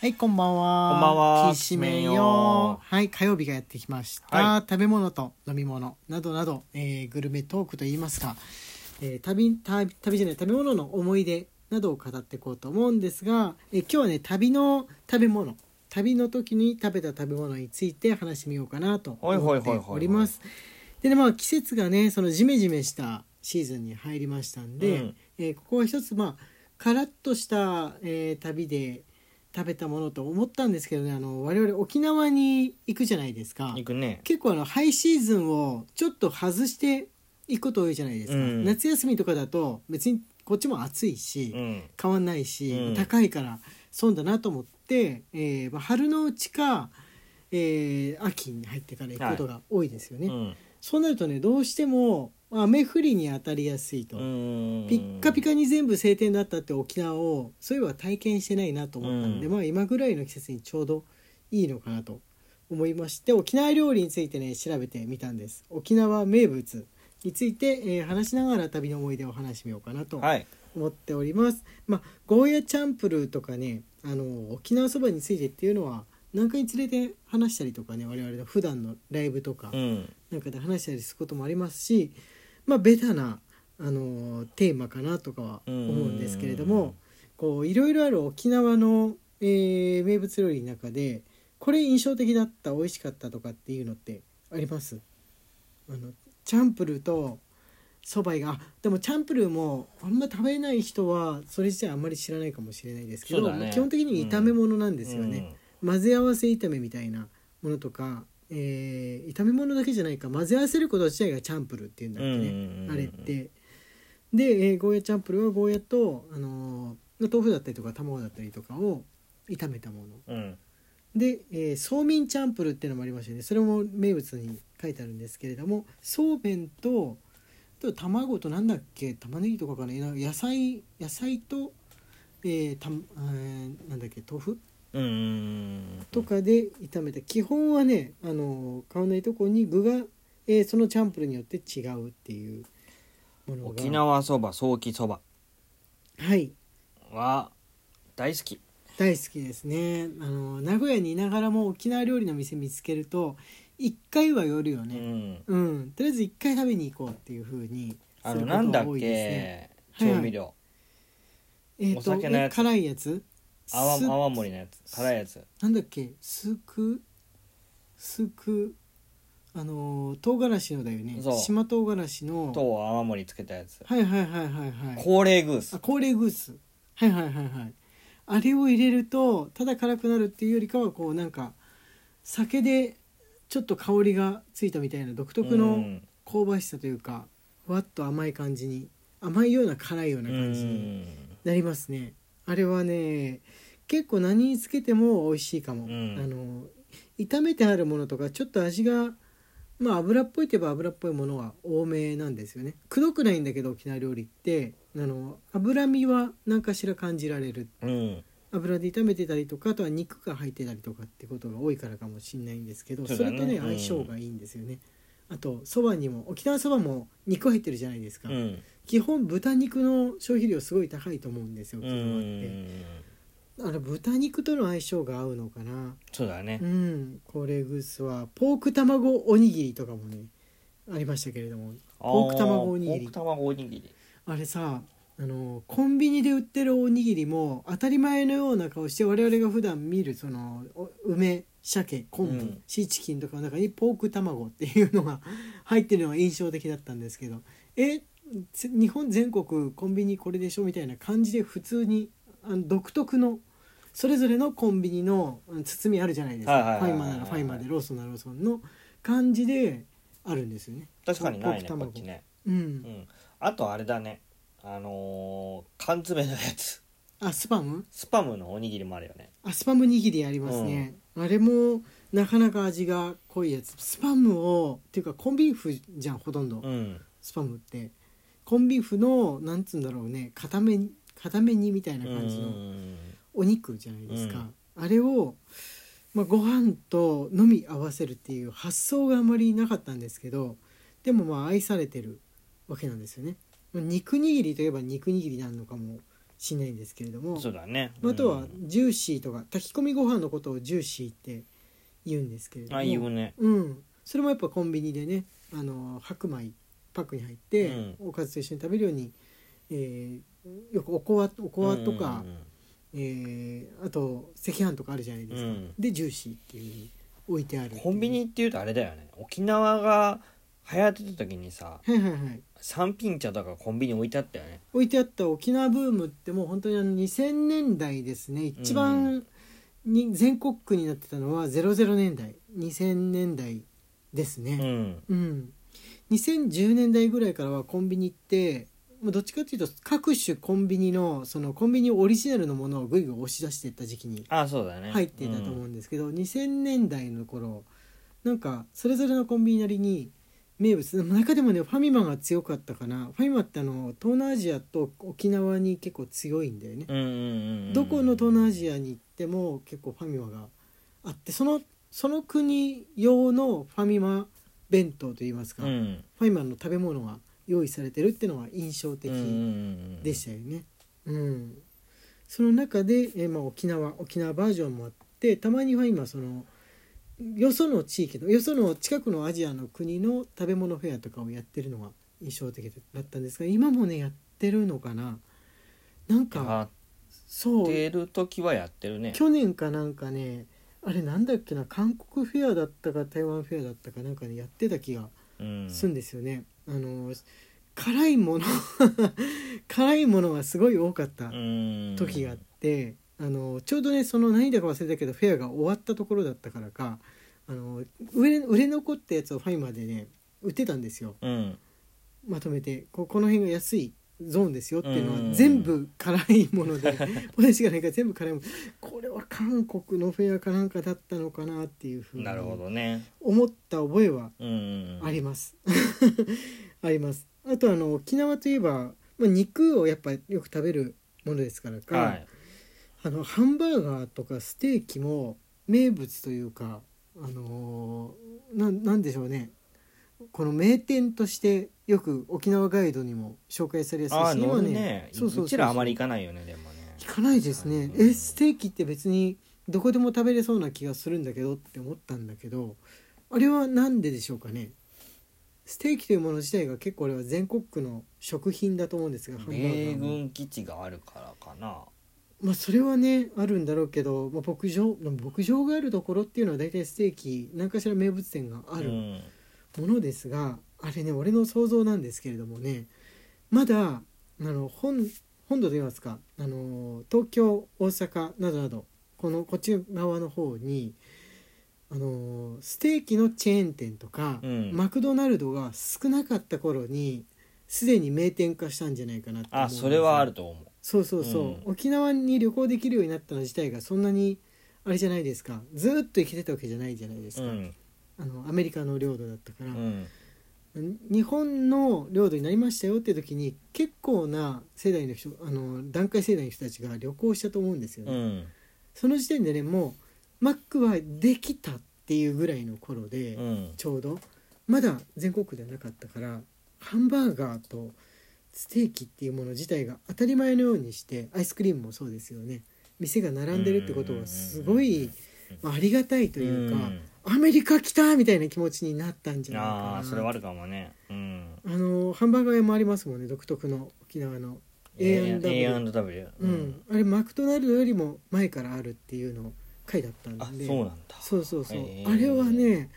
はい、こんばんは。こんばんはきしめんよよ。はい、火曜日がやってきました。はい食べ物と飲み物などなど、えーグルメトークといいますか、えー旅旅旅じゃない食べ物の思い出などを語っていこうと思うんですが、えー今日はね旅の食べ物旅の時に食べた食べ物について話してみようかなとはい思っております。でねまあ季節がねそのジメジメしたシーズンに入りましたんで、うんえーここは一つまあカラッとした、えー旅で食べたものと思ったんですけどねあの我々沖縄に行くじゃないですか。行くね。結構あのハイシーズンをちょっと外していくこと多いじゃないですか、うん。夏休みとかだと別にこっちも暑いし、うん。変わんないし、うん。高いから損だなと思って、えーまあ、春のうちか、えー秋に入ってから行くことが多いですよね、うん。そうなるとねどうしてもまあ雨降りに当たりやすいと、うんピッカピカに全部晴天だったって沖縄をそういえば体験してないなと思ったんで、うん。まあ今ぐらいの季節にちょうどいいのかなと思いまして沖縄料理についてね調べてみたんです。沖縄名物について、えー話しながら旅の思い出を話してみようかなとはい。思っております、まあゴーヤチャンプルーとかねあの沖縄そばについてっていうのは何回に連れて話したりとかね我々の普段のライブとか、うん。なんかで話したりすることもありますしまあベタな、あのーテーマかなとかは思うんですけれどうんもこういろいろある沖縄の、えー名物料理の中でこれ印象的だった美味しかったとかっていうのってあります？あのチャンプルーとそばが。あでもチャンプルーもあんま食べない人はそれ自体あんまり知らないかもしれないですけど、ねまあ基本的に炒め物なんですよね。混ぜ合わせ炒めみたいなものとか、えー炒め物だけじゃないか混ぜ合わせること自体がチャンプルーっていうんだっけね、うんあれって。で、えーゴーヤチャンプルーはゴーヤと、あのー豆腐だったりとか卵だったりとかを炒めたもの。うん。で、えーそうみんチャンプルーっていうのもありましてねそれも名物に書いてあるんですけれどもそうめんとあと卵となんだっけ玉ねぎとかかな野菜野菜と、えーたえーなんだっけ豆腐うんうんとかで炒めた基本はねあの買わないとこに具が、えーそのチャンプルーによって違うっていうものが。沖縄そばソーキそば。はい。は大好き。大好きですね。あの名古屋にいながらも沖縄料理の店見つけると一回は寄るようねん。うん、とりあえず一回食べに行こうっていうふうにあするのなんだっことが多いですね。けはいはい。調味料。えーと辛いやつ泡す泡盛のやつ辛いやつ。なんだっけ？すくすくあのー唐辛子のだよね。そう。島唐辛子の。と泡盛つけたやつ。はいはいはいはいはい。高齢グース。あ高齢グース。はいはいはいはい。あれを入れるとただ辛くなるっていうよりかはこうなんか酒でちょっと香りがついたみたいな独特うのん。香ばしさというかふわっと甘い感じに甘いような辛いような感じにうん。なりますねあれはね結構何につけても美味しいかも、うん。あの炒めてあるものとかちょっと味がまあ油っぽいといえば油っぽいものは多めなんですよね。くどくないんだけど沖縄料理って。あの脂身は何かしら感じられる。うん。油で炒めてたりとかあとは肉が入ってたりとかってことが多いからかもしれないんですけどそ,、れとねうん。相性がいいんですよね、あとそばにも沖縄そばも肉入ってるじゃないですか、うん。基本豚肉の消費量すごい高いと思うんですよう沖縄って、んあの豚肉との相性が合うのかな。そうだね。うん。これグースはポーク卵おにぎりとかもねありましたけれども。ポーク卵おにぎり。ポーク卵おにぎり。あれさあのコンビニで売ってるおにぎりも当たり前のような顔して我々が普段見るそのお梅鮭昆布、うん。シーチキンとかの中にポーク卵っていうのが入ってるのが印象的だったんですけど。えつ日本全国コンビニこれでしょみたいな感じで普通にあの独特のそれぞれのコンビニのうん包みあるじゃないですか。ファイマーならファイマーでローソンならローソンの感じであるんですよね。確かにないねポーク卵。こっちねうん。うん。あとあれだね。あのー缶詰のやつ。あスパム？スパムのおにぎりもあるよね。あスパム握りありますね、あれもなかなか味が濃いやつ。スパムをっていうかコンビーフじゃんほとんど、うん。スパムって。コンビーフのなんつうんだろうね。固めに固め煮みたいな感じのうん。お肉じゃないですか、あれを、まあ、ご飯と飲み合わせるっていう発想があまりなかったんですけどでもまあ愛されてるわけなんですよね。まあ肉握りといえば肉握りなのかもしれないんですけれどもそうだね。あとはうん。ジューシーとか炊き込みご飯のことをジューシーって言うんですけれどもあ言うね。うん、それもやっぱコンビニでねあの白米パックに入って、うん。おかずと一緒に食べるように、えーよくおこわおこわとか、えーあと赤飯とかあるじゃないですか、うん。でジューシーっていうふうに置いてあるっていう。コンビニっていうとあれだよね。沖縄が流行ってた時にさはいはいはい。三品茶とかコンビニ置いてあったよね。置いてあった沖縄ブームってもう本当にあの2000年代ですね。一番に全国区になってたのは00年代。2000年代ですうねん。うん、2010年代ぐらいからはコンビニってまあどっちかっていうと各種コンビニのそのコンビニオリジナルのものをぐいぐい押し出していった時期にあそうだね。入っていたと思うんですけど、2000年代の頃なんかそれぞれのコンビニなりに名物。中でもねファミマが強かったかな。ファミマってあの東南アジアと沖縄に結構強いんだよね、うんうんうんうん。どこの東南アジアに行っても結構ファミマがあってそのその国用のファミマ弁当といいますか、うん。ファミマの食べ物が用意されてるっていうのが印象的うんうんうんでしたよね。うん、その中で、えーまあ、沖縄沖縄バージョンもあってたまには今そのよその地域のよその近くのアジアの国の食べ物フェアとかをやってるのが印象的だったんですが今もねやってるのかな？なんかやそう。ってる時はやってるね。去年かなんかねあれなんだっけな韓国フェアだったか台湾フェアだったかなんかねやってた気がうん。するんですよね。あの辛いもの 辛いものがすごい多かったうん。時があって、あのちょうどねその何だか忘れたけどフェアが終わったところだったからかあの売れ売れ残ったやつをファイマーでね売ってたんですよ。うん。まとめてここの辺が安いゾーンですよっていうのうん。は全部辛いものでポテチがないから全部辛いもの。これは韓国のフェアかなんかだったのかなっていうふうになるほどね。思った覚えはうんうんうん。あります。あります。あとあの沖縄といえば、まあ、肉をやっぱよく食べるものですからか、はいあのハンバーガーとかステーキも名物というかあのーなんなんでしょうね。この名店としてよく沖縄ガイドにも紹介されやすいし今るね。そうそうそうう。ちらあまり行かないよねでもね。行かないですね、うん。えステーキって別にどこでも食べれそうな気がするんだけどって思ったんだけどあれは何ででしょうかね。ステーキというもの自体が結構俺は全国区の食品だと思うんですが米軍基地があるからかなまあそれはねあるんだろうけど、まあ、牧場牧場があるところっていうのは大体ステーキ何かしら名物店があるうん。ものですが、あれね俺の想像なんですけれどもねまだあの本本土といいますかあの東京大阪などなどこのこっち側の方にあのステーキのチェーン店とか、うん。マクドナルドが少なかった頃にすでに名店化したんじゃないかなって思うんですそれはあると思う。そうそうそう、うん。沖縄に旅行できるようになったの自体がそんなにあれじゃないですか。ずーっと生きてたわけじゃないじゃないですか、うん。あのアメリカの領土だったから、うん。日本の領土になりましたよっていう時に結構な世代の人あの段階世代の人たちが旅行したと思うんですよね、うん。その時点でねもうマックはできたっていうぐらいの頃で、うん。ちょうど。まだ全国区ではなかったからハンバーガーとステーキっていうもの自体が当たり前のようにしてアイスクリームもそうですよね。店が並んでるってことはすごい、まあ、ありがたいというか、ん。アメリカ来たみたいな気持ちになったんじゃないかなそれはあるかもね。うん。あのハンバーガー屋もありますもんね独特の沖縄の。A&W うん、あれマクドナルドよりも前からあるっていうの回だったんで。あそうなんだ。そうそうそう、あれはね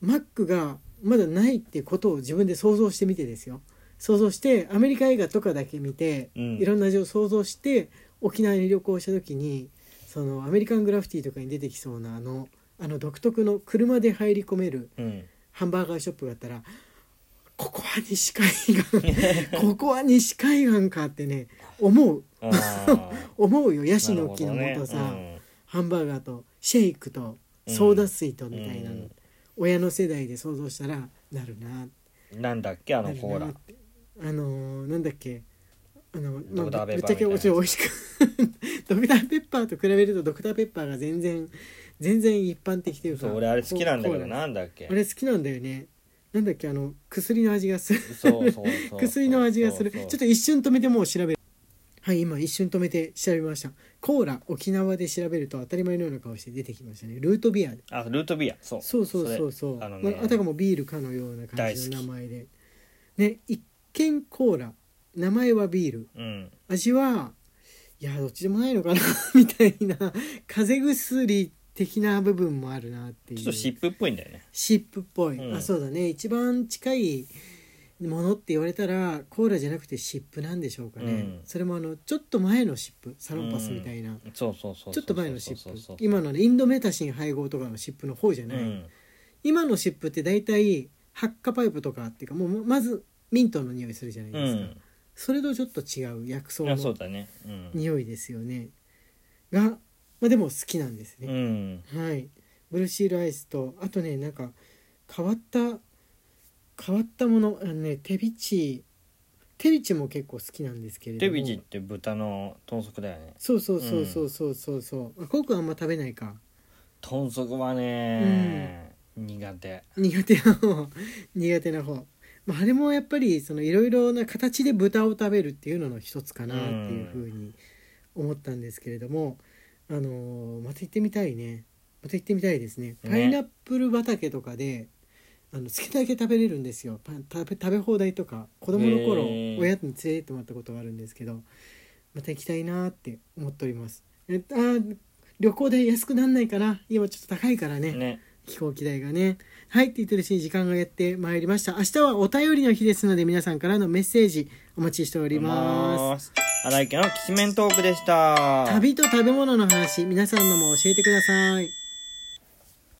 マックがまだないってことを自分で想像してみてですよ。想像してアメリカ映画とかだけ見て、うん。いろんな味を想像して沖縄に旅行した時にそのアメリカングラフィティとかに出てきそうなあのあの独特の車で入り込めるうん。ハンバーガーショップがあったらここは西海岸 ここは西海岸かってね思う。思うよ。ヤシの木のほどね。元さ、うん。ハンバーガーとシェイクとソーダ水とみたいなの、うん親の世代で想像したらなるな。なんだっけあのコーラ。あのーなんだっけ。あのドクターペッパーぶっちゃけみたいなやつ美味しく ドクターペッパーと比べるとドクターペッパーが全然全然一般的というかそう俺あれ好きなんだけどなんだっけ。あれ好きなんだよね。なんだっけあの薬の味がする。薬の味がする。ちょっと一瞬止めてもう調べるはい今一瞬止めて調べました。コーラ沖縄で調べると当たり前のような顔して出てきましたね。ルートビアあルートビア。そう。そうそうそう。そうれあのね、まあ、あたかもビールかのような感じの名前で。ね一見コーラ名前はビール。うん。味はいやどっちでもないのかな みたいな風邪薬的な部分もあるなっていう。ちょっと湿布っぽいんだよね。湿布っぽい、うん。あそうだね。一番近いものって言われたらコーラじゃなくて湿布なんでしょうかね、うん。それもあのちょっと前の湿布サロンパスみたいな、そうそうそうそうちょっと前の湿布。今のねインドメタシン配合とかの湿布の方じゃない、うん。今の湿布って大体発火パイプとかっていうかもうまずミントの匂いするじゃないですか、うん。それとちょっと違う薬草の匂いですよね。が、まあ、でも好きなんですうね、ん。はい。ブルーシールアイスとあとねなんか変わった変わったものあのねテビチテビチも結構好きなんですけれども。テビチって豚の豚足だよね。そうそうそうそうそうそう。そう、あコウ君あんま食べないか？豚足はね、苦手。苦手な方。苦手な方、まあ、あれもやっぱりそのいろいろな形で豚を食べるっていうのの一つかなっていうふうに思ったんですけれども、あのーまた行ってみたいね。また行ってみたいですね。パイナップル畑とかで、あの好きなだけ食べれるんですよ。パン食べ食べ放題とか子供の頃親に連れてってもらったことがあるんですけどまた行きたいなって思っております。えあー旅行で安くなんないかな今ちょっと高いからね。ね。飛行機代がね。はいって言ってるうちに時間がやってまいりました。明日はお便りの日ですので皆さんからのメッセージお待ちしております。荒井家のきしめんトークでした。旅と食べ物の話皆さんのも教えてください